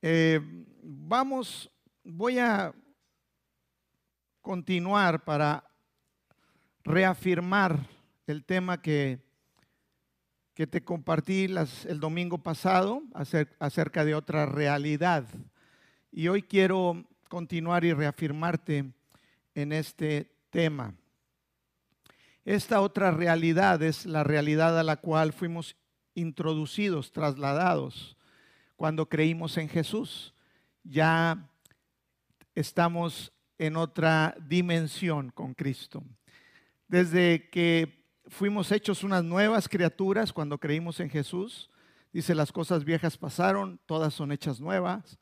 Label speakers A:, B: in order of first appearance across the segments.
A: Eh, vamos, voy a continuar para reafirmar el tema que, que te compartí el domingo pasado acerca de otra realidad. Y hoy quiero continuar y reafirmarte en este tema. Esta otra realidad es la realidad a la cual fuimos introducidos, trasladados, cuando creímos en Jesús. Ya estamos en otra dimensión con Cristo. Desde que fuimos hechos unas nuevas criaturas cuando creímos en Jesús, dice las cosas viejas pasaron, todas son hechas nuevas.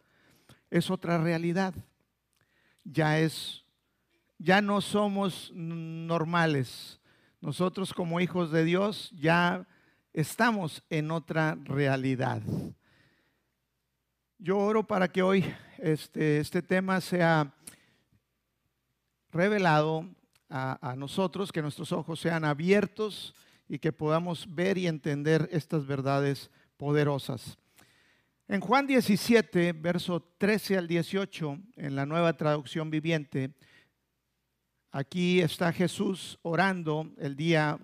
A: Es otra realidad. Ya es ya no somos normales. Nosotros como hijos de Dios ya estamos en otra realidad. Yo oro para que hoy este, este tema sea revelado a, nosotros, que nuestros ojos sean abiertos y que podamos ver y entender estas verdades poderosas. En Juan 17, verso 13 al 18, en la nueva traducción viviente, aquí está Jesús orando el día,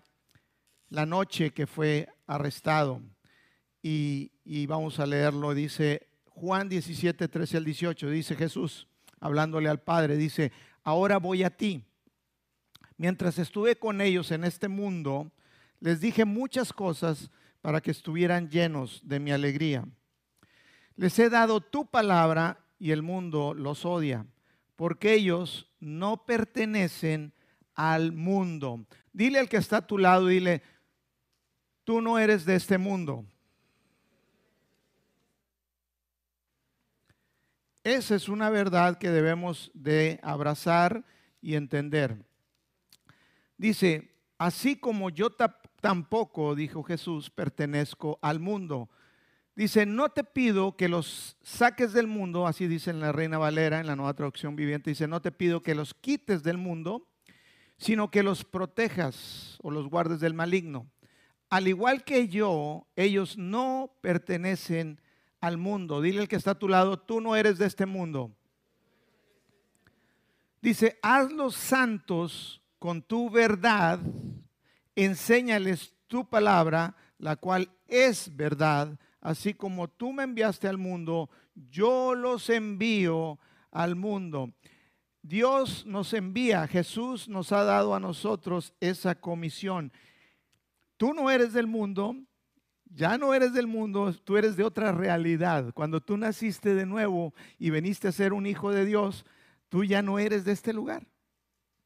A: la noche que fue arrestado. Y vamos a leerlo, dice Juan 17, 13 al 18, dice Jesús, hablándole al Padre, dice, ahora voy a ti. Mientras estuve con ellos en este mundo, les dije muchas cosas para que estuvieran llenos de mi alegría. Les he dado tu palabra y el mundo los odia, porque ellos no pertenecen al mundo. Dile al que está a tu lado, dile, tú no eres de este mundo. Esa es una verdad que debemos de abrazar y entender. Dice, así como yo tampoco, dijo Jesús, pertenezco al mundo. Dice, no te pido que los saques del mundo, así dice en la Reina Valera, en la nueva traducción viviente, dice, no te pido que los quites del mundo, sino que los protejas o los guardes del maligno. Al igual que yo, ellos no pertenecen al mundo. Dile al que está a tu lado, tú no eres de este mundo. Dice, haz los santos con tu verdad, enséñales tu palabra, la cual es verdad, así como tú me enviaste al mundo, yo los envío al mundo. Dios nos envía, Jesús nos ha dado a nosotros esa comisión. Tú no eres del mundo, ya no eres del mundo, tú eres de otra realidad. Cuando tú naciste de nuevo y veniste a ser un hijo de Dios, tú ya no eres de este lugar.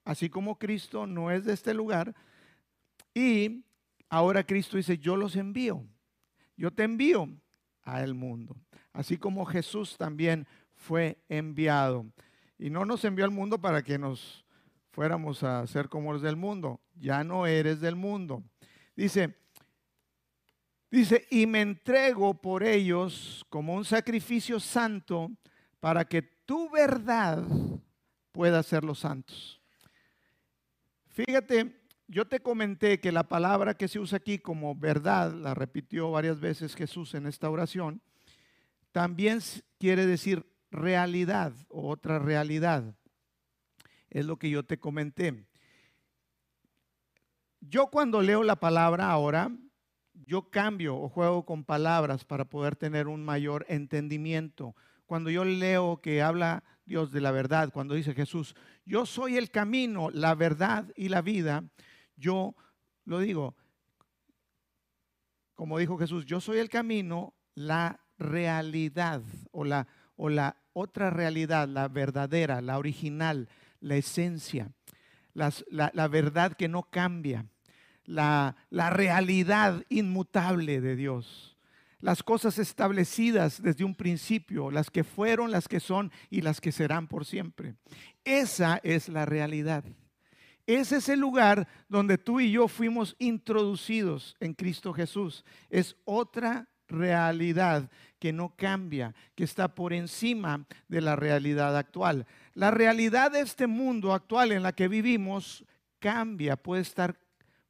A: Así como Cristo no es de este lugar. Y ahora Cristo dice, yo los envío. Yo te envío al mundo. Así como Jesús también fue enviado. Y no nos envió al mundo para que nos fuéramos a ser como los del mundo. Ya no eres del mundo. Dice, Dice, y me entrego por ellos como un sacrificio santo para que tu verdad pueda ser los santos. Fíjate, yo te comenté que la palabra que se usa aquí como verdad, la repitió varias veces Jesús en esta oración, también quiere decir realidad o otra realidad. Es lo que yo te comenté. Yo cuando leo la palabra ahora, yo cambio o juego con palabras para poder tener un mayor entendimiento. Cuando yo leo que habla Dios de la verdad, cuando dice Jesús, yo soy el camino, la verdad y la vida, yo lo digo, como dijo Jesús, yo soy el camino, la realidad o la, o la otra realidad, la verdadera, la original, la esencia, la, la verdad que no cambia la, realidad inmutable de Dios. Las cosas establecidas desde un principio, las que fueron, las que son y las que serán por siempre. Esa es la realidad. Ese es el lugar donde tú y yo fuimos introducidos en Cristo Jesús. Es otra realidad que no cambia, que está por encima de la realidad actual. La realidad de este mundo actual en la que vivimos cambia, puede estar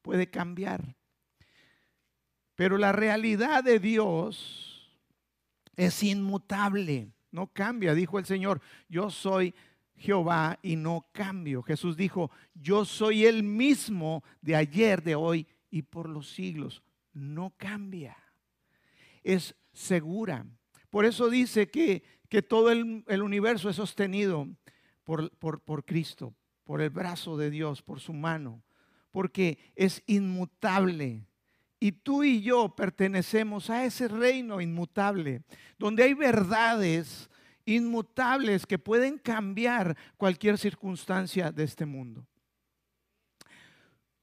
A: puede cambiar. Pero la realidad de Dios es inmutable. no cambia. Dijo el Señor, yo soy Jehová y no cambio. Jesús dijo, yo soy el mismo de ayer, de hoy y por los siglos. No cambia. Es segura. Por eso dice que, que todo el, universo es sostenido por, por, por Cristo, por el brazo de Dios, por su mano, porque es inmutable. Y tú y yo pertenecemos a ese reino inmutable, donde hay verdades inmutables que pueden cambiar cualquier circunstancia de este mundo.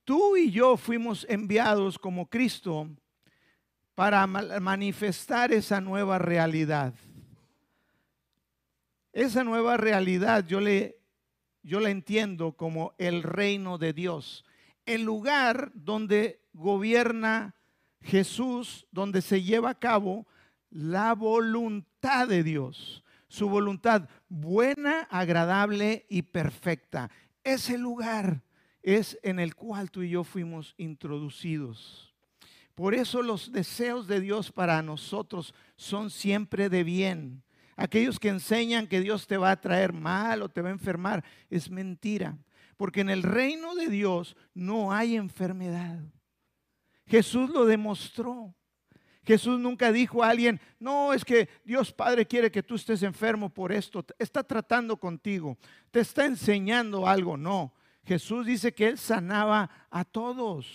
A: Tú y yo fuimos enviados como Cristo para manifestar esa nueva realidad. Esa nueva realidad yo le yo la entiendo como el reino de Dios, el lugar donde gobierna Jesús, donde se lleva a cabo la voluntad de Dios su voluntad buena, agradable y perfecta. Ese lugar es en el cual tú y yo fuimos introducidos. Por eso los deseos de Dios para nosotros son siempre de bien. Aquellos que enseñan que Dios te va a traer mal o te va a enfermar, es mentira. Porque en el reino de Dios no hay enfermedad. Jesús lo demostró. Jesús nunca dijo a alguien, no, es que Dios Padre quiere que tú estés enfermo por esto, está tratando contigo, te está enseñando algo. No, Jesús dice que Él sanaba a todos.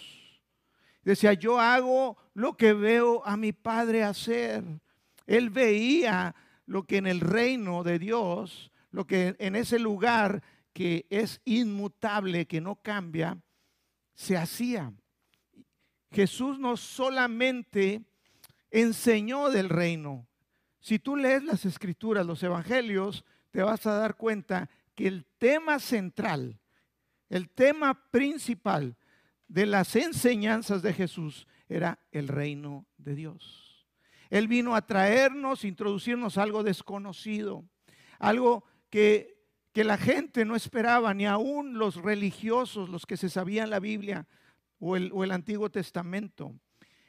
A: Decía, yo hago lo que veo a mi Padre hacer. Él veía lo que en el reino de Dios, lo que en ese lugar que es inmutable, que no cambia, se hacía. Jesús no solamente enseñó del reino. Si tú lees las escrituras, los evangelios, te vas a dar cuenta que el tema central, el tema principal de las enseñanzas de Jesús era el reino de Dios. Él vino a traernos, introducirnos algo desconocido, algo que, que la gente no esperaba, ni aún los religiosos, los que se sabían la Biblia o el, o el Antiguo Testamento.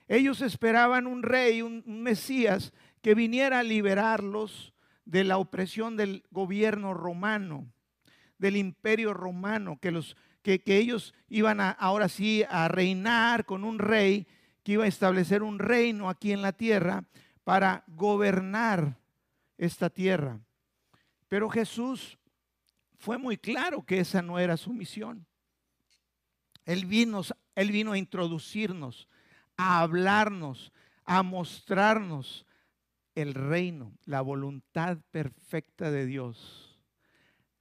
A: Ellos esperaban un rey, un, Mesías, que viniera a liberarlos de la opresión del gobierno romano, del imperio romano, que, los, que, ellos iban a, ahora sí a reinar con un rey que iba a establecer un reino aquí en la tierra para gobernar esta tierra. Pero Jesús fue muy claro que esa no era su misión. Él vino, él vino a introducirnos a hablarnos, a mostrarnos el reino, la voluntad perfecta de Dios,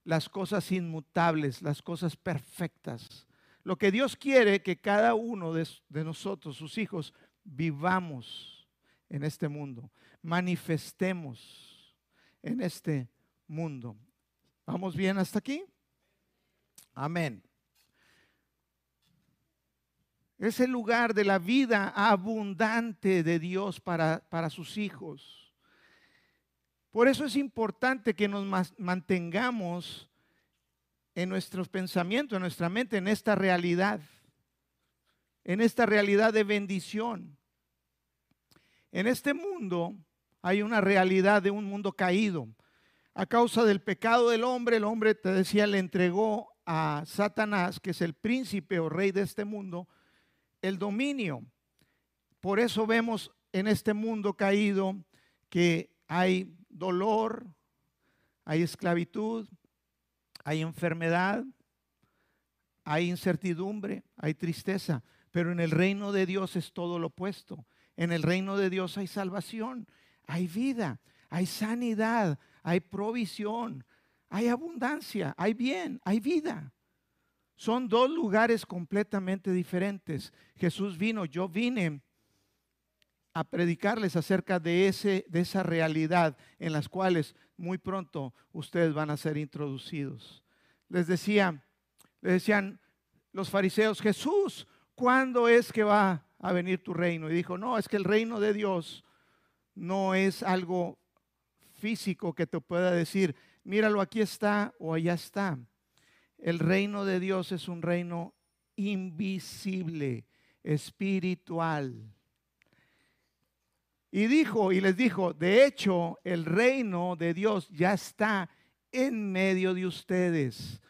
A: las cosas inmutables, las cosas perfectas. Lo que Dios quiere que cada uno de, nosotros, sus hijos, vivamos en este mundo, manifestemos en este mundo. ¿Vamos bien hasta aquí? Amén. Es el lugar de la vida abundante de Dios para, para sus hijos. Por eso es importante que nos mantengamos en nuestros pensamientos, en nuestra mente, en esta realidad, en esta realidad de bendición. En este mundo hay una realidad de un mundo caído. A causa del pecado del hombre, el hombre, te decía, le entregó a Satanás, que es el príncipe o rey de este mundo, el dominio. Por eso vemos en este mundo caído que hay dolor, hay esclavitud, hay enfermedad, hay incertidumbre, hay tristeza, pero en el reino de Dios es todo lo opuesto. En el reino de Dios hay salvación, hay vida, hay sanidad, hay provisión, hay abundancia, hay bien, hay vida. Son dos lugares completamente diferentes. Jesús vino, yo vine a predicarles acerca de, ese, de esa realidad en las cuales muy pronto ustedes van a ser introducidos. Les decía, les decían los fariseos, Jesús, ¿cuándo es que va a venir tu reino? Y dijo, no, es que el reino de Dios no es algo físico que te pueda decir, míralo, aquí está o allá está. El reino de Dios es un reino invisible, espiritual. Y dijo, y les dijo, de hecho, el reino de Dios ya está en medio de ustedes.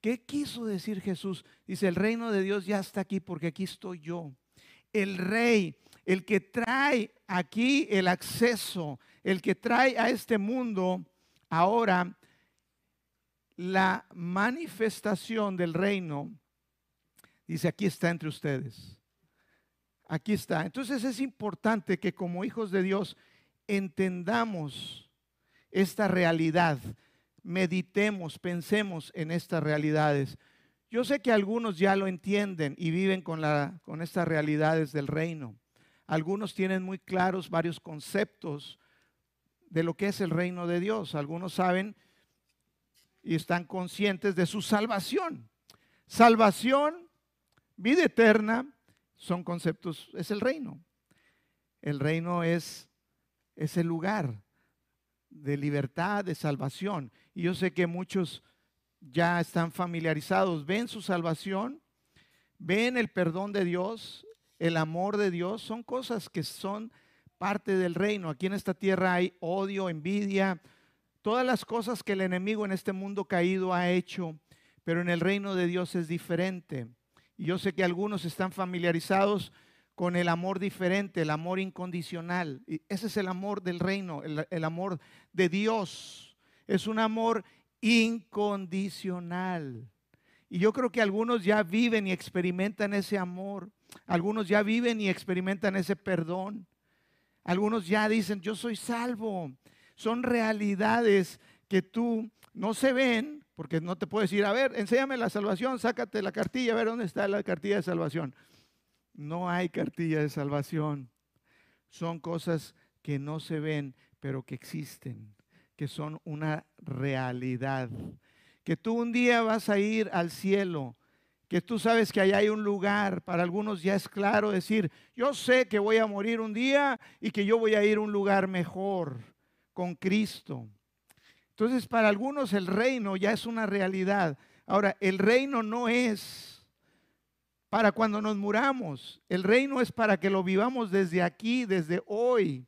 A: ¿Qué quiso decir Jesús? Dice, el reino de Dios ya está aquí porque aquí estoy yo. El rey, el que trae aquí el acceso, el que trae a este mundo ahora la manifestación del reino, dice, aquí está entre ustedes. Aquí está. Entonces es importante que como hijos de Dios entendamos esta realidad meditemos, pensemos en estas realidades. Yo sé que algunos ya lo entienden y viven con, la, con estas realidades del reino. Algunos tienen muy claros varios conceptos de lo que es el reino de Dios. Algunos saben y están conscientes de su salvación. Salvación, vida eterna, son conceptos, es el reino. El reino es, el lugar de libertad, de salvación. Y yo sé que muchos ya están familiarizados, ven su salvación, ven el perdón de Dios, el amor de Dios, son cosas que son parte del reino. Aquí en esta tierra hay odio, envidia, todas las cosas que el enemigo en este mundo caído ha hecho, pero en el reino de Dios es diferente. Y yo sé que algunos están familiarizados con el amor diferente, el amor incondicional. Y ese es el amor del reino, el, el amor de Dios es un amor incondicional. Y yo creo que algunos ya viven y experimentan ese amor. Algunos ya viven y experimentan ese perdón. Algunos ya dicen, yo soy salvo. Son realidades que tú no se ven, porque no te puedes decir, a ver, enséñame la salvación, sácate la cartilla, a ver dónde está la cartilla de salvación. No hay cartilla de salvación. Son cosas que no se ven, pero que existen que son una realidad. Que tú un día vas a ir al cielo, que tú sabes que allá hay un lugar, para algunos ya es claro decir, yo sé que voy a morir un día y que yo voy a ir a un lugar mejor con Cristo. Entonces, para algunos el reino ya es una realidad. Ahora, el reino no es para cuando nos muramos, el reino es para que lo vivamos desde aquí, desde hoy.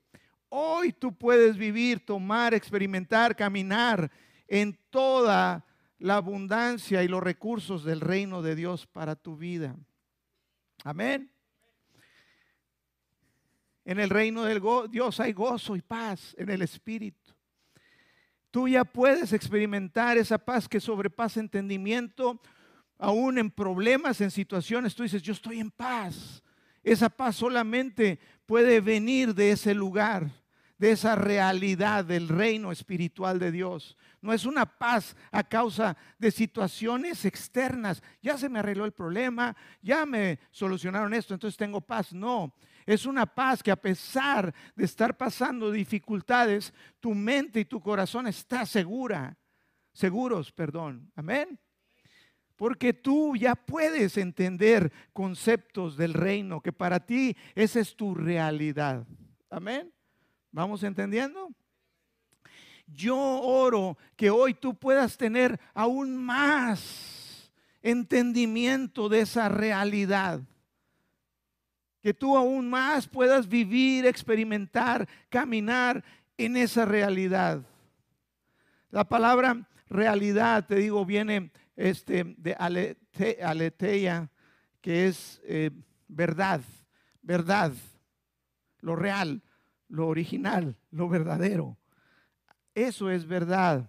A: Hoy tú puedes vivir, tomar, experimentar, caminar en toda la abundancia y los recursos del reino de Dios para tu vida. Amén. En el reino del Dios hay gozo y paz en el Espíritu. Tú ya puedes experimentar esa paz que sobrepasa entendimiento, aún en problemas, en situaciones. Tú dices, yo estoy en paz. Esa paz solamente puede venir de ese lugar de esa realidad del reino espiritual de Dios. No es una paz a causa de situaciones externas. Ya se me arregló el problema, ya me solucionaron esto, entonces tengo paz. No, es una paz que a pesar de estar pasando dificultades, tu mente y tu corazón está segura, seguros, perdón. Amén. Porque tú ya puedes entender conceptos del reino, que para ti esa es tu realidad. Amén. ¿Vamos entendiendo? Yo oro que hoy tú puedas tener aún más entendimiento de esa realidad. Que tú aún más puedas vivir, experimentar, caminar en esa realidad. La palabra realidad, te digo, viene este, de aleteia, que es eh, verdad, verdad, lo real lo original, lo verdadero. Eso es verdad.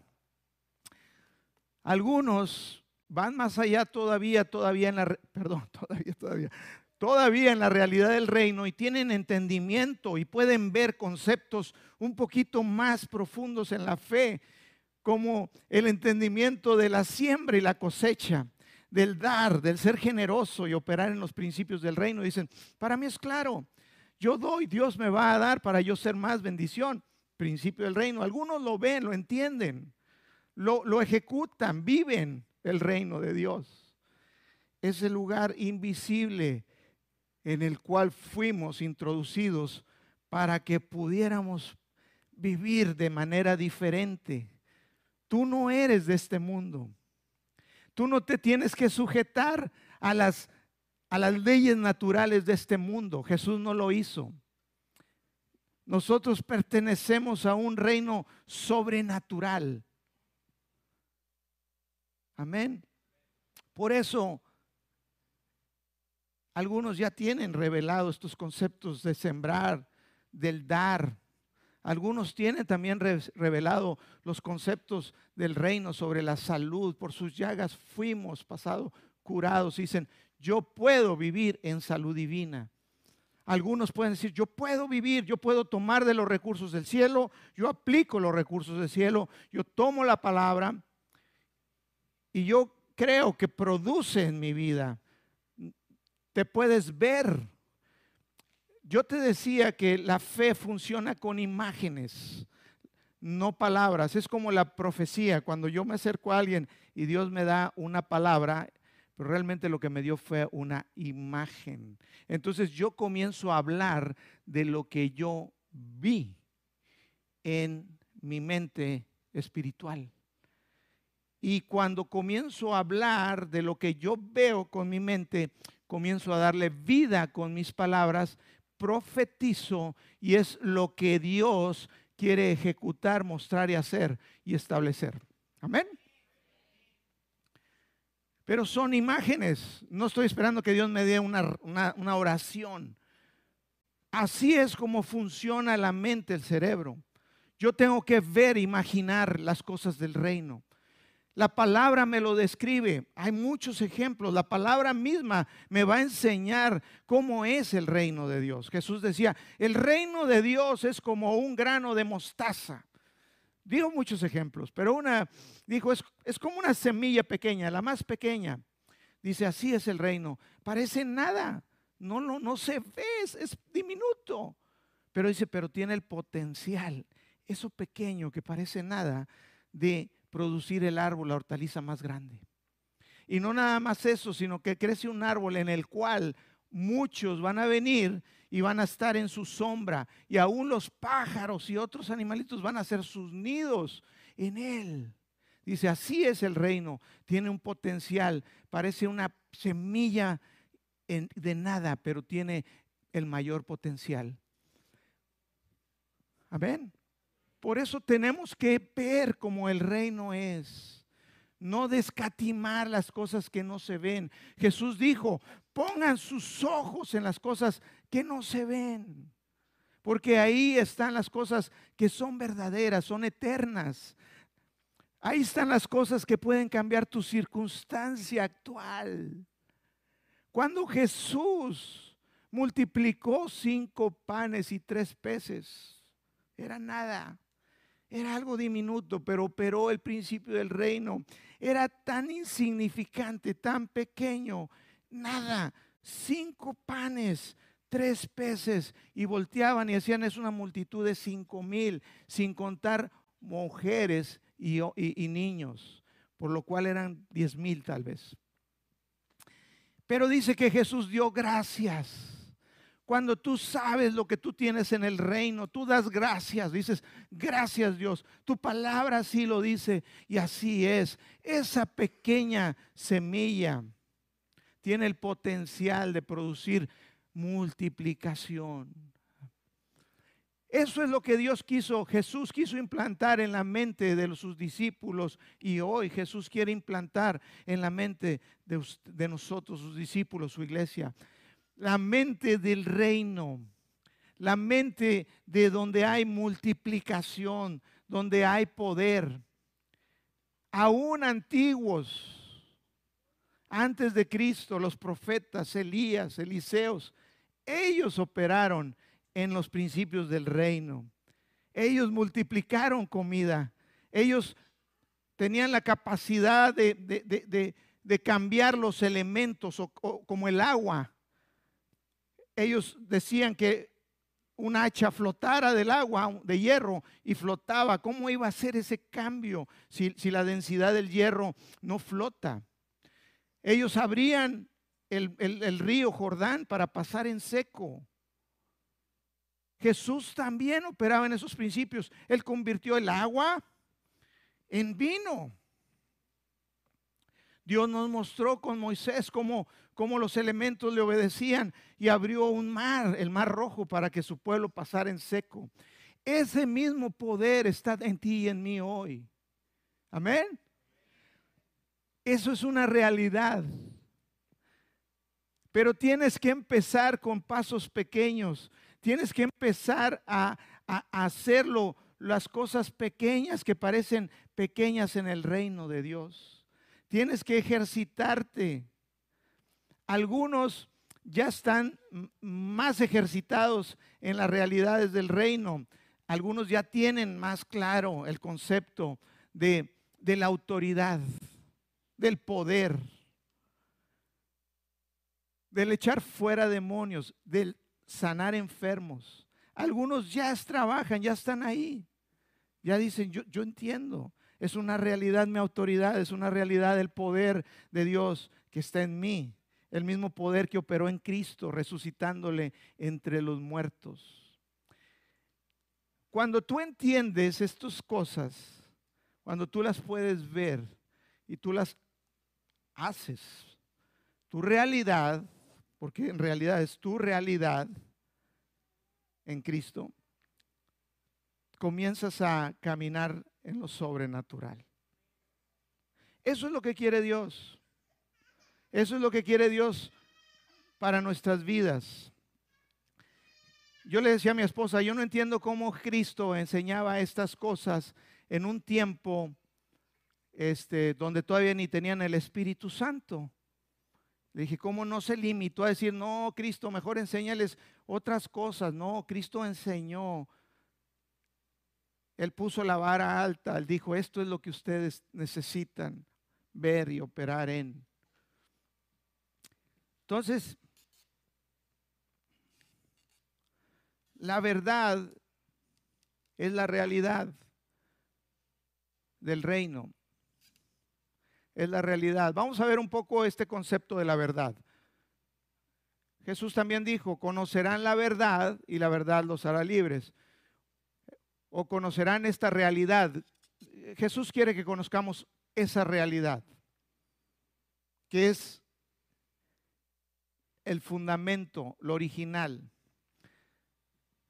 A: Algunos van más allá todavía, todavía en la, perdón, todavía, todavía, todavía en la realidad del reino y tienen entendimiento y pueden ver conceptos un poquito más profundos en la fe, como el entendimiento de la siembra y la cosecha, del dar, del ser generoso y operar en los principios del reino. Dicen, para mí es claro, yo doy, Dios me va a dar para yo ser más bendición. Principio del reino. Algunos lo ven, lo entienden, lo, lo ejecutan, viven el reino de Dios. Ese lugar invisible en el cual fuimos introducidos para que pudiéramos vivir de manera diferente. Tú no eres de este mundo. Tú no te tienes que sujetar a las a las leyes naturales de este mundo. Jesús no lo hizo. Nosotros pertenecemos a un reino sobrenatural. Amén. Por eso, algunos ya tienen revelado estos conceptos de sembrar, del dar. Algunos tienen también revelado los conceptos del reino sobre la salud. Por sus llagas fuimos pasado curados. Dicen, yo puedo vivir en salud divina. Algunos pueden decir, yo puedo vivir, yo puedo tomar de los recursos del cielo, yo aplico los recursos del cielo, yo tomo la palabra y yo creo que produce en mi vida. Te puedes ver. Yo te decía que la fe funciona con imágenes, no palabras. Es como la profecía. Cuando yo me acerco a alguien y Dios me da una palabra, pero realmente lo que me dio fue una imagen. Entonces yo comienzo a hablar de lo que yo vi en mi mente espiritual. Y cuando comienzo a hablar de lo que yo veo con mi mente, comienzo a darle vida con mis palabras, profetizo y es lo que Dios quiere ejecutar, mostrar y hacer y establecer. Amén. Pero son imágenes. No estoy esperando que Dios me dé una, oración. Así es como funciona la mente, el cerebro. Yo tengo que ver, imaginar las cosas del reino. La palabra me lo describe. Hay muchos ejemplos. La palabra misma me va a enseñar cómo es el reino de Dios. Jesús decía, el reino de Dios es como un grano de mostaza. Digo muchos ejemplos, pero una dijo, es, es como una semilla pequeña, la más pequeña. Dice, así es el reino. Parece nada, no, no, no se ve, es, diminuto. Pero dice, pero tiene el potencial, eso pequeño que parece nada, de producir el árbol, la hortaliza más grande. Y no nada más eso, sino que crece un árbol en el cual muchos van a venir y van a estar en su sombra. Y aún los pájaros y otros animalitos van a hacer sus nidos en él. Dice, así es el reino. Tiene un potencial. Parece una semilla de nada, pero tiene el mayor potencial. Amén. Por eso tenemos que ver como el reino es no descatimar las cosas que no se ven. Jesús dijo, pongan sus ojos en las cosas que no se ven, porque ahí están las cosas que son verdaderas, son eternas. Ahí están las cosas que pueden cambiar tu circunstancia actual. Cuando Jesús multiplicó cinco panes y tres peces, era nada. Era algo diminuto, pero operó el principio del reino. Era tan insignificante, tan pequeño, nada. Cinco panes, tres peces, y volteaban y hacían es una multitud de cinco mil, sin contar mujeres y, y niños, por lo cual eran diez mil tal vez. Pero dice que Jesús dio gracias cuando tú sabes lo que tú tienes en el reino, tú das gracias, dices, gracias Dios. Tu palabra así lo dice y así es. Esa pequeña semilla tiene el potencial de producir multiplicación. Eso es lo que Dios quiso, Jesús quiso implantar en la mente de sus discípulos y hoy Jesús quiere implantar en la mente de, de nosotros, sus discípulos, su iglesia la mente del reino, la mente de donde hay multiplicación, donde hay poder. Aún antiguos, antes de Cristo, los profetas, Elías, Eliseos, ellos operaron en los principios del reino. Ellos multiplicaron comida. Ellos tenían la capacidad de, cambiar los elementos como el agua ellos decían que un hacha flotara del agua, de hierro, y flotaba. ¿Cómo iba a ser ese cambio si, la densidad del hierro no flota? Ellos abrían el, el río Jordán para pasar en seco. Jesús también operaba en esos principios. Él convirtió el agua en vino. Dios nos mostró con Moisés cómo, cómo los elementos le obedecían y abrió un mar, el mar rojo, para que su pueblo pasara en seco. Ese mismo poder está en ti y en mí hoy. Amén. Eso es una realidad. Pero tienes que empezar con pasos pequeños. Tienes que empezar a, hacerlo, las cosas pequeñas que parecen pequeñas en el reino de Dios. Tienes que ejercitarte. Algunos ya están más ejercitados en las realidades del reino. Algunos ya tienen más claro el concepto de, la autoridad, del poder del echar fuera demonios, del sanar enfermos. Algunos ya trabajan, ya están ahí. Ya dicen, yo, yo entiendo. Es una realidad mi autoridad, es una realidad el poder de Dios que está en mí. El mismo poder que operó en Cristo, resucitándole entre los muertos. Cuando tú entiendes estas cosas, cuando tú las puedes ver y tú las haces, tu realidad porque en realidad es tu realidad en Cristo, comienzas a caminar en lo sobrenatural. Eso es lo que quiere Dios. Eso es lo que quiere Dios para nuestras vidas. Yo le decía a mi esposa, yo no entiendo cómo Cristo enseñaba estas cosas en un tiempo este, donde todavía ni tenían el Espíritu Santo. Le dije, ¿cómo no se limitó a decir, no, Cristo, mejor enséñales otras cosas? No, Cristo enseñó. Él puso la vara alta, él dijo, esto es lo que ustedes necesitan ver y operar en. Entonces, la verdad es la realidad del reino es la realidad. Vamos a ver un poco este concepto de la verdad. Jesús también dijo, conocerán la verdad y la verdad los hará libres. O conocerán esta realidad. Jesús quiere que conozcamos esa realidad, que es el fundamento, lo original.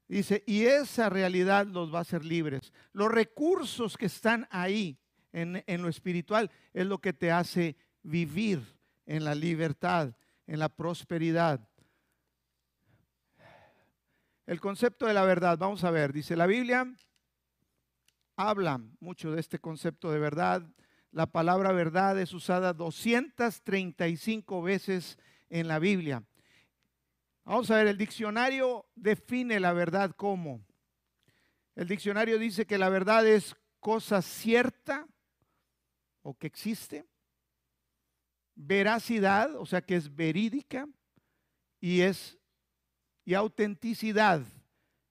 A: Dice, y esa realidad los va a hacer libres. Los recursos que están ahí en, lo espiritual es lo que te hace vivir en la libertad, en la prosperidad. El concepto de la verdad, vamos a ver, dice la Biblia, habla mucho de este concepto de verdad. La palabra verdad es usada 235 veces en la Biblia. Vamos a ver, el diccionario define la verdad como. El diccionario dice que la verdad es cosa cierta, o que existe, veracidad, o sea que es verídica, y es y autenticidad,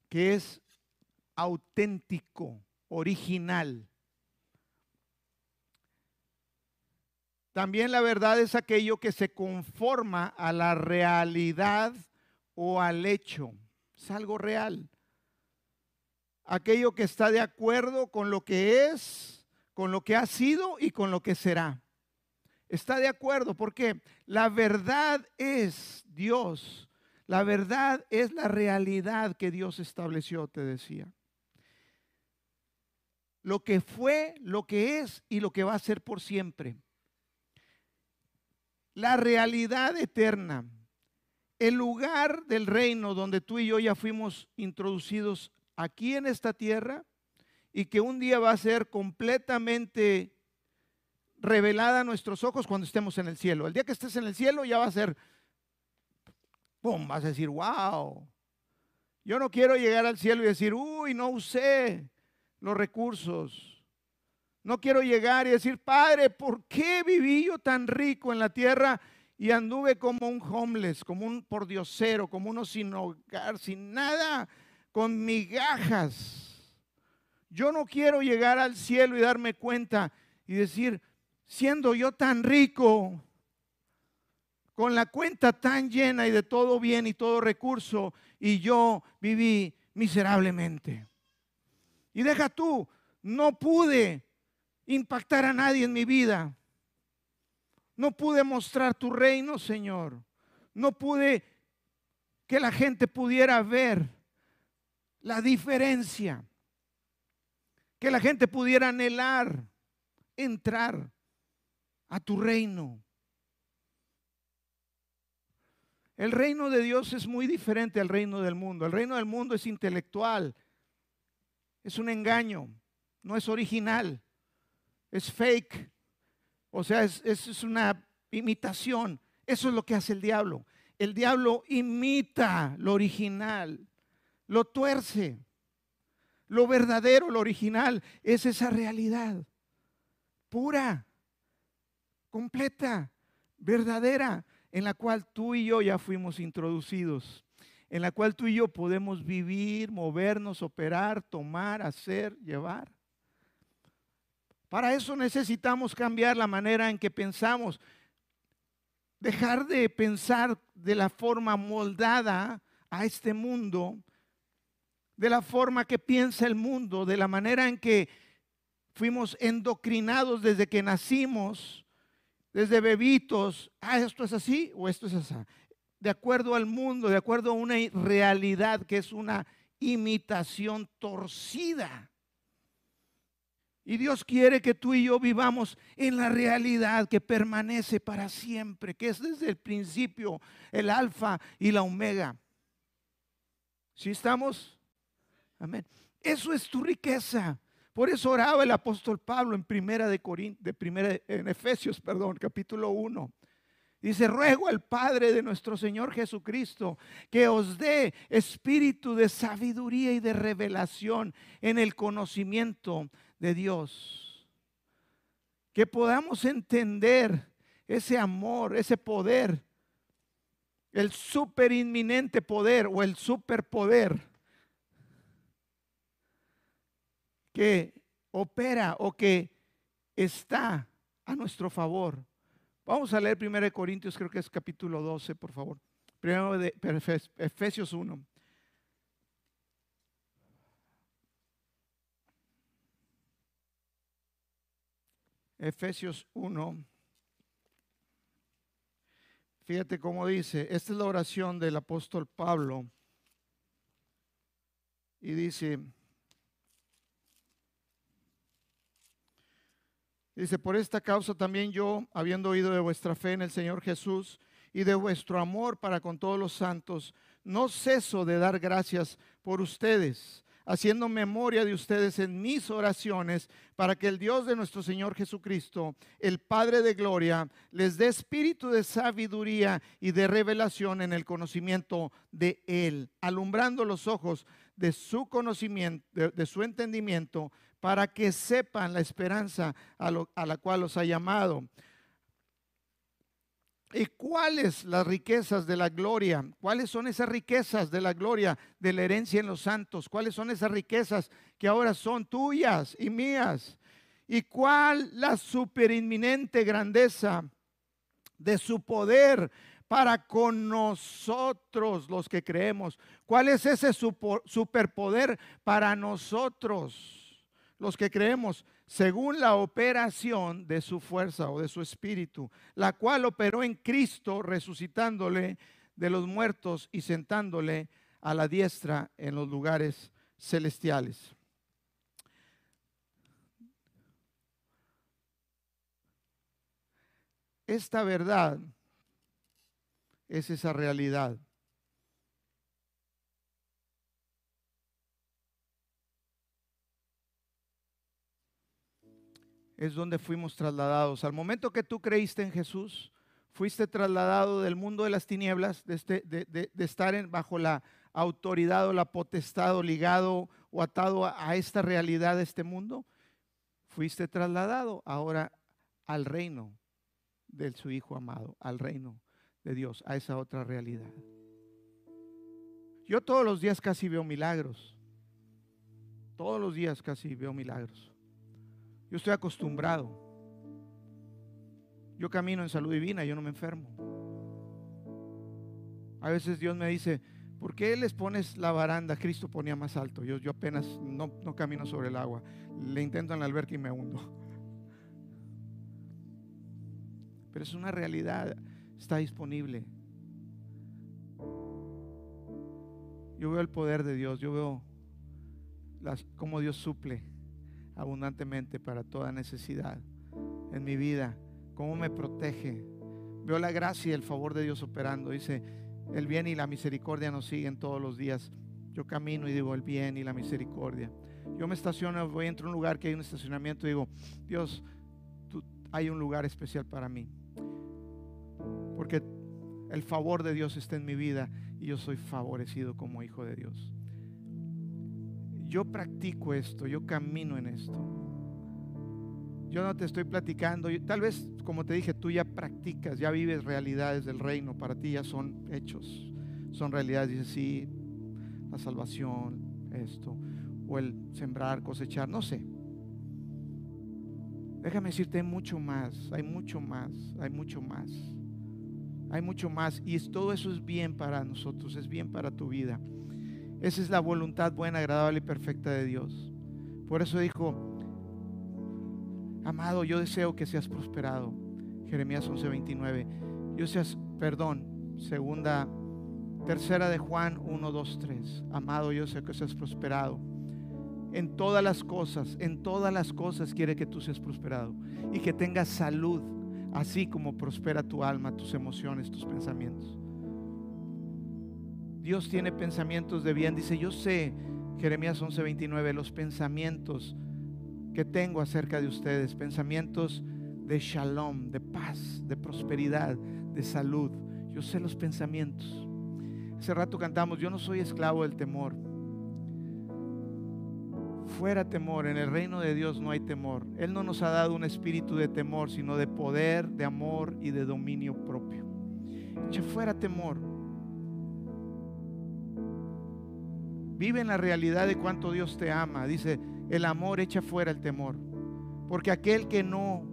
A: que es auténtico, original. También la verdad es aquello que se conforma a la realidad o al hecho. Es algo real. Aquello que está de acuerdo con lo que es con lo que ha sido y con lo que será. Está de acuerdo porque la verdad es Dios. La verdad es la realidad que Dios estableció, te decía. Lo que fue, lo que es y lo que va a ser por siempre. La realidad eterna. El lugar del reino donde tú y yo ya fuimos introducidos aquí en esta tierra y que un día va a ser completamente revelada a nuestros ojos cuando estemos en el cielo. El día que estés en el cielo ya va a ser, ¡pum! Vas a decir, wow. Yo no quiero llegar al cielo y decir, uy, no usé los recursos. No quiero llegar y decir, Padre, ¿por qué viví yo tan rico en la tierra y anduve como un homeless, como un pordiosero, como uno sin hogar, sin nada, con migajas? Yo no quiero llegar al cielo y darme cuenta y decir, siendo yo tan rico, con la cuenta tan llena y de todo bien y todo recurso, y yo viví miserablemente. Y deja tú, no pude impactar a nadie en mi vida. No pude mostrar tu reino, Señor. No pude que la gente pudiera ver la diferencia. Que la gente pudiera anhelar entrar a tu reino. El reino de Dios es muy diferente al reino del mundo. El reino del mundo es intelectual, es un engaño, no es original, es fake, o sea, es, una imitación. Eso es lo que hace el diablo. El diablo imita lo original, lo tuerce. Lo verdadero, lo original, es esa realidad pura, completa, verdadera en la cual tú y yo ya fuimos introducidos, en la cual tú y yo podemos vivir, movernos, operar, tomar, hacer, llevar. Para eso necesitamos cambiar la manera en que pensamos, dejar de pensar de la forma moldada a este mundo, de la forma que piensa el mundo, de la manera en que fuimos endocrinados desde que nacimos desde bebitos, ah, esto es así o esto es así. De acuerdo al mundo, de acuerdo a una realidad que es una imitación torcida. Y Dios quiere que tú y yo vivamos en la realidad que permanece para siempre, que es desde el principio el alfa y la omega. ¿Sí estamos? Eso es tu riqueza. Por eso oraba el apóstol Pablo en primera de de primera en Efesios, perdón, capítulo 1. Dice, ruego al Padre de nuestro Señor Jesucristo que os dé espíritu de sabiduría y de revelación en el conocimiento de Dios. Que podamos entender ese amor, ese poder, el super inminente poder o el superpoder que opera o que está a nuestro favor. Vamos a leer 1 Corintios, creo que es capítulo 12, por favor. Primero de Efesios 1. Efesios 1. Fíjate cómo dice, esta es la oración del apóstol Pablo. Y dice, Dice, por esta causa también yo, habiendo oído de vuestra fe en el Señor Jesús y de vuestro amor para con todos los santos, no ceso de dar gracias por ustedes, haciendo memoria de ustedes en mis oraciones, para que el Dios de nuestro Señor Jesucristo, el Padre de Gloria, les dé espíritu de sabiduría y de revelación en el conocimiento de Él, alumbrando los ojos de su conocimiento, de, su entendimiento, para que sepan la esperanza a, la cual los ha llamado. ¿Y cuáles las riquezas de la gloria? ¿Cuáles son esas riquezas de la gloria de la herencia en los santos? ¿Cuáles son esas riquezas que ahora son tuyas y mías? ¿Y cuál la superinminente grandeza de su poder para con nosotros los que creemos? ¿Cuál es ese superpoder para nosotros? Los que creemos, según la operación de su fuerza o de su espíritu, la cual operó en Cristo, resucitándole de los muertos y sentándole a la diestra en los lugares celestiales. Esta verdad es esa realidad es donde fuimos trasladados. Al momento que tú creíste en Jesús, fuiste trasladado del mundo de las tinieblas, de, este, de, estar en, bajo la autoridad o la potestad o ligado o atado a, a esta realidad de este mundo, fuiste trasladado ahora al reino de su Hijo amado, al reino de Dios, a esa otra realidad. Yo todos los días casi veo milagros. Todos los días casi veo milagros. Yo estoy acostumbrado. Yo camino en salud divina, yo no me enfermo. A veces Dios me dice, ¿por qué les pones la baranda? Cristo ponía más alto. Yo, yo apenas no, no camino sobre el agua. Le intento en la alberca y me hundo. pero es una realidad, está disponible. Yo veo el poder de Dios, yo veo las, cómo Dios suple abundantemente para toda necesidad en mi vida, cómo me protege. Veo la gracia y el favor de Dios operando. Dice, el bien y la misericordia nos siguen todos los días. Yo camino y digo, el bien y la misericordia. Yo me estaciono, voy a un lugar que hay un estacionamiento y digo, Dios, hay un lugar especial para mí. Porque el favor de Dios está en mi vida y yo soy favorecido como hijo de Dios. Yo practico esto, yo camino en esto. Yo no te estoy platicando, tal vez como te dije, tú ya practicas, ya vives realidades del reino, para ti ya son hechos, son realidades. Dices, sí, la salvación, esto, o el sembrar, cosechar, no sé. Déjame decirte, hay mucho más, hay mucho más, hay mucho más. Hay mucho más y todo eso es bien para nosotros, es bien para tu vida. Esa es la voluntad buena, agradable y perfecta de Dios. Por eso dijo, amado, yo deseo que seas prosperado. Jeremías 11:29. Yo seas, perdón, segunda, tercera de Juan 1, 2, 3. Amado, yo sé que seas prosperado. En todas las cosas, en todas las cosas quiere que tú seas prosperado y que tengas salud, así como prospera tu alma, tus emociones, tus pensamientos. Dios tiene pensamientos de bien. Dice, yo sé, Jeremías 11:29, los pensamientos que tengo acerca de ustedes, pensamientos de shalom, de paz, de prosperidad, de salud. Yo sé los pensamientos. Hace rato cantamos, yo no soy esclavo del temor. Fuera temor, en el reino de Dios no hay temor. Él no nos ha dado un espíritu de temor, sino de poder, de amor y de dominio propio. Echa fuera temor. Vive en la realidad de cuánto Dios te ama. Dice, el amor echa fuera el temor. Porque aquel que no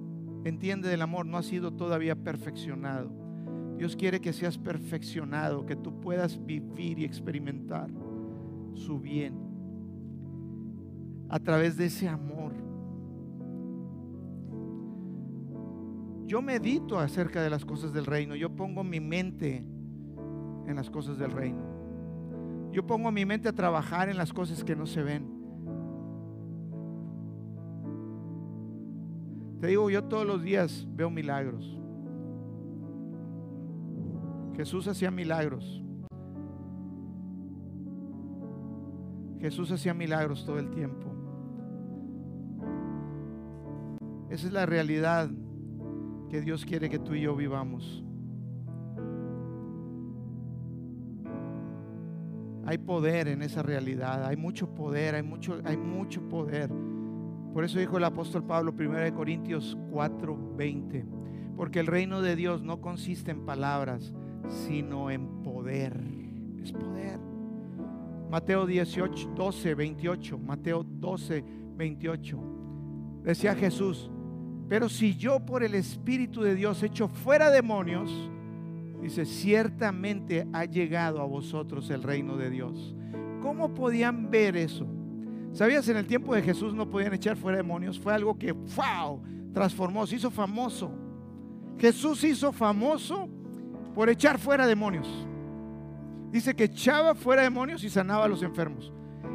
A: entiende del amor no ha sido todavía perfeccionado. Dios quiere que seas perfeccionado, que tú puedas vivir y experimentar su bien a través de ese amor. Yo medito acerca de las cosas del reino, yo pongo mi mente en las cosas del reino. Yo pongo mi mente a trabajar en las cosas que no se ven. Te digo, yo todos los días veo milagros. Jesús hacía milagros. Jesús hacía milagros todo el tiempo. Esa es la realidad que Dios quiere que tú y yo vivamos. Hay poder en esa realidad, hay mucho poder, hay mucho, hay mucho poder. Por eso dijo el apóstol Pablo, 1 Corintios 4:20, porque el reino de Dios no consiste en palabras, sino en poder. Es poder. Mateo 18, 12, 28, Mateo 12, 28. Decía Jesús, pero si yo por el Espíritu de Dios echo fuera demonios, Dice, ciertamente ha llegado a vosotros el reino de Dios. ¿Cómo podían ver eso? ¿Sabías? En el tiempo de Jesús no podían echar fuera demonios. Fue algo que, wow, transformó, se hizo famoso. Jesús hizo famoso por echar fuera demonios. Dice que echaba fuera demonios y sanaba a los enfermos.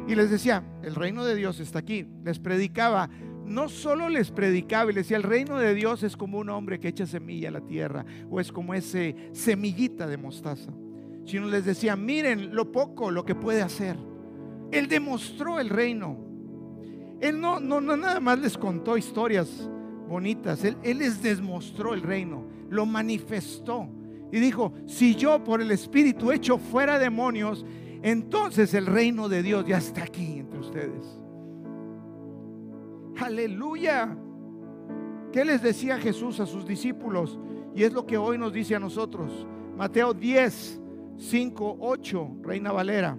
A: Y les decía, el reino de Dios está aquí. Les predicaba no solo les predicaba y les decía, el reino de Dios es como un hombre que echa semilla a la tierra o es como ese semillita de mostaza, sino les decía, miren lo poco, lo que puede hacer. Él demostró el reino. Él no, no, no nada más les contó historias bonitas, él, él les demostró el reino, lo manifestó. Y dijo, si yo por el Espíritu echo fuera demonios, entonces el reino de Dios ya está aquí entre ustedes. Aleluya. ¿Qué les decía Jesús a sus discípulos? Y es lo que hoy nos dice a nosotros. Mateo 10, 5, 8, Reina Valera.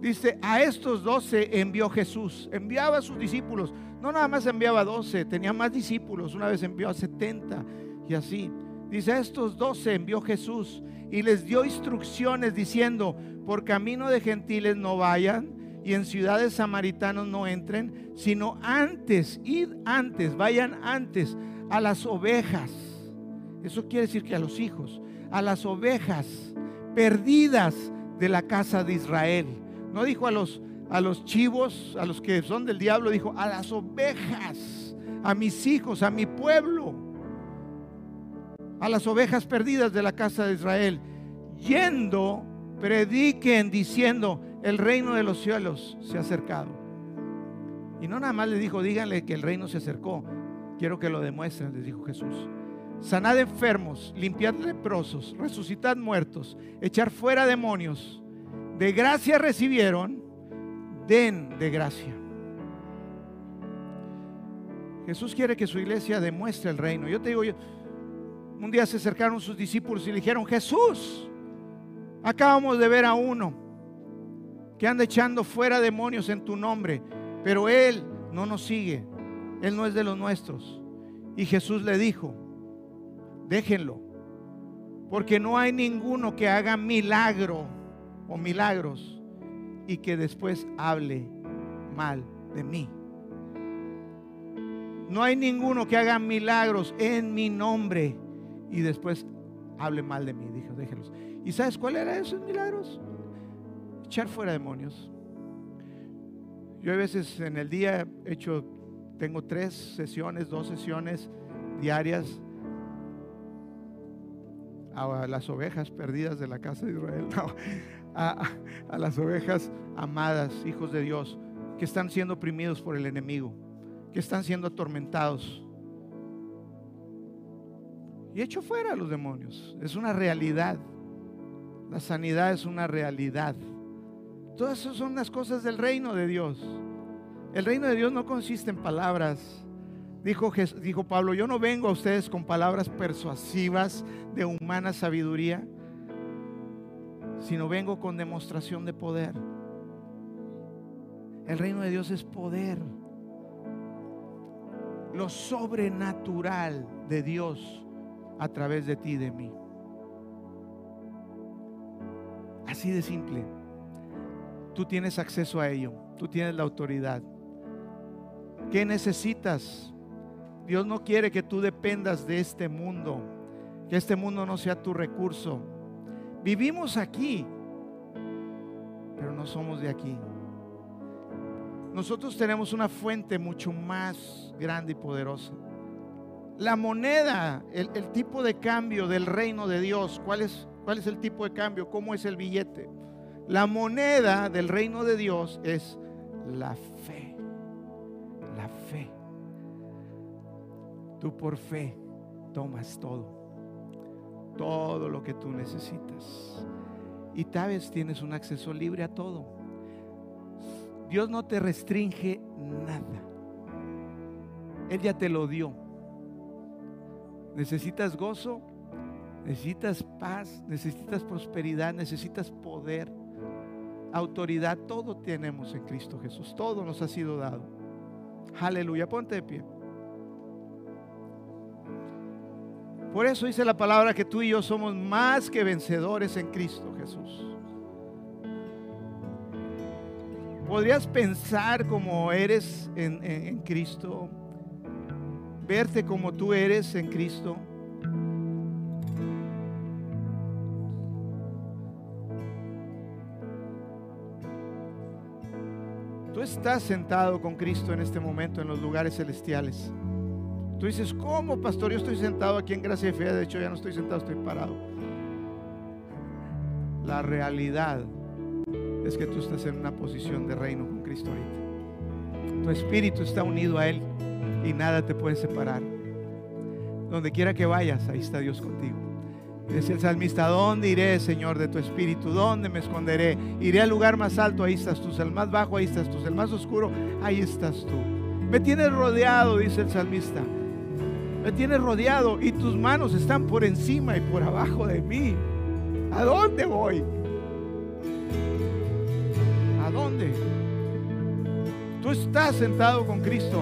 A: Dice, a estos doce envió Jesús, enviaba a sus discípulos. No nada más enviaba doce, tenía más discípulos. Una vez envió a 70 y así. Dice, a estos doce envió Jesús y les dio instrucciones diciendo, por camino de gentiles no vayan y en ciudades samaritanos no entren, sino antes, id antes, vayan antes a las ovejas. Eso quiere decir que a los hijos, a las ovejas perdidas de la casa de Israel. No dijo a los, a los chivos, a los que son del diablo, dijo a las ovejas, a mis hijos, a mi pueblo, a las ovejas perdidas de la casa de Israel. Yendo, prediquen diciendo, el reino de los cielos se ha acercado. Y no nada más le dijo, díganle que el reino se acercó. Quiero que lo demuestren, les dijo Jesús. Sanad enfermos, limpiad leprosos, resucitad muertos, echar fuera demonios. De gracia recibieron, den de gracia. Jesús quiere que su iglesia demuestre el reino. Yo te digo, un día se acercaron sus discípulos y le dijeron, Jesús, acabamos de ver a uno que anda echando fuera demonios en tu nombre, pero él no nos sigue, él no es de los nuestros. Y Jesús le dijo, déjenlo, porque no hay ninguno que haga milagro o milagros y que después hable mal de mí. No hay ninguno que haga milagros en mi nombre y después hable mal de mí. Dijo, déjenlos. ¿Y sabes cuál era esos milagros? Echar fuera demonios. Yo a veces en el día he hecho, tengo tres sesiones, dos sesiones diarias a las ovejas perdidas de la casa de Israel, a, a, las ovejas amadas, hijos de Dios, que están siendo oprimidos por el enemigo, que están siendo atormentados. Y echo fuera a los demonios. Es una realidad. La sanidad es una realidad. Todas esas son las cosas del reino de Dios. El reino de Dios no consiste en palabras. Dijo, Pablo, yo no vengo a ustedes con palabras persuasivas de humana sabiduría, sino vengo con demostración de poder. El reino de Dios es poder. Lo sobrenatural de Dios a través de ti y de mí. Así de simple. Tú tienes acceso a ello. Tú tienes la autoridad. ¿Qué necesitas? Dios no quiere que tú dependas de este mundo, que este mundo no sea tu recurso. Vivimos aquí, pero no somos de aquí. Nosotros tenemos una fuente mucho más grande y poderosa. La moneda, el, tipo de cambio del reino de Dios, ¿cuál es, ¿cuál es el tipo de cambio? ¿Cómo es el billete? La moneda del reino de Dios es la fe. La fe. Tú por fe tomas todo, todo lo que tú necesitas. Y tal vez tienes un acceso libre a todo. Dios no te restringe nada. Él ya te lo dio. Necesitas gozo, necesitas paz, necesitas prosperidad, necesitas poder, autoridad. Todo tenemos en Cristo Jesús. Todo nos ha sido dado. Aleluya. Ponte de pie. Por eso dice la palabra que tú y yo somos más que vencedores en Cristo Jesús. ¿Podrías pensar como eres en, Cristo? ¿Verte como tú eres en Cristo? Estás sentado con Cristo en este momento en los lugares celestiales. Tú dices, ¿cómo, pastor? Yo estoy sentado aquí en Gracia y Fe. De hecho, ya no estoy sentado, estoy parado. La realidad es que tú estás en una posición de reino con Cristo ahorita. Tu espíritu está unido a Él y nada te puede separar. Donde quiera que vayas, ahí está Dios contigo. Dice el salmista, ¿dónde iré, Señor, de tu espíritu? ¿Dónde me esconderé? Iré al lugar más alto, ahí estás tú. Al más bajo, ahí estás tú. El más oscuro, ahí estás tú. Me tienes rodeado, dice el salmista me tienes rodeado y tus manos están por encima y por abajo de mí. ¿A dónde voy? ¿A dónde? Tú estás sentado con Cristo.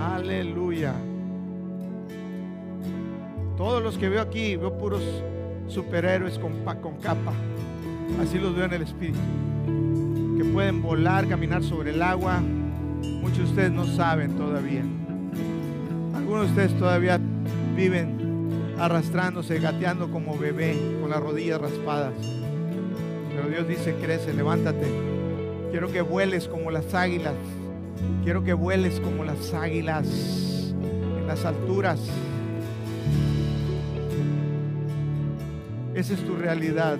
A: Aleluya. Todos los que veo aquí, veo puros superhéroes con, capa. Así los veo en el Espíritu. Que pueden volar, caminar sobre el agua, Muchos de ustedes no saben todavía. Algunos de ustedes todavía viven arrastrándose, gateando como bebé, con las rodillas raspadas. Pero Dios dice, crece, levántate. Quiero que vueles como las águilas. Quiero que vueles como las águilas en las alturas. Esa es tu realidad.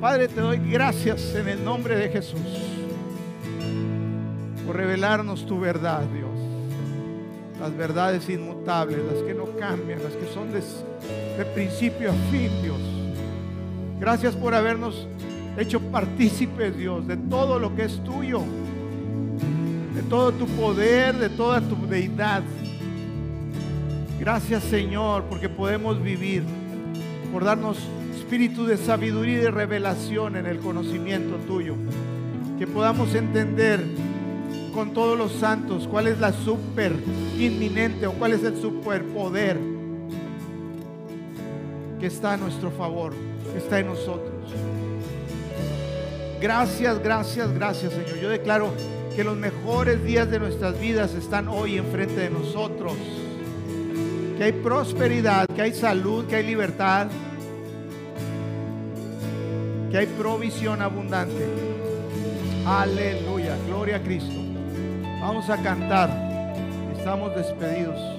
A: Padre, te doy gracias en el nombre de Jesús por revelarnos tu verdad, Dios. Las verdades inmutables, las que no cambian, las que son de, principio a fin, Dios. Gracias por habernos hecho partícipes, Dios, de todo lo que es tuyo, de todo tu poder, de toda tu deidad. Gracias, Señor, porque podemos vivir, por darnos espíritu de sabiduría y de revelación en el conocimiento tuyo. Que podamos entender con todos los santos cuál es la super inminente o cuál es el superpoder que está a nuestro favor, que está en nosotros. Gracias, gracias, gracias Señor. Yo declaro que los mejores días de nuestras vidas están hoy enfrente de nosotros. Que hay prosperidad, que hay salud, que hay libertad, que hay provisión abundante. Aleluya, gloria a Cristo. Vamos a cantar. Estamos despedidos.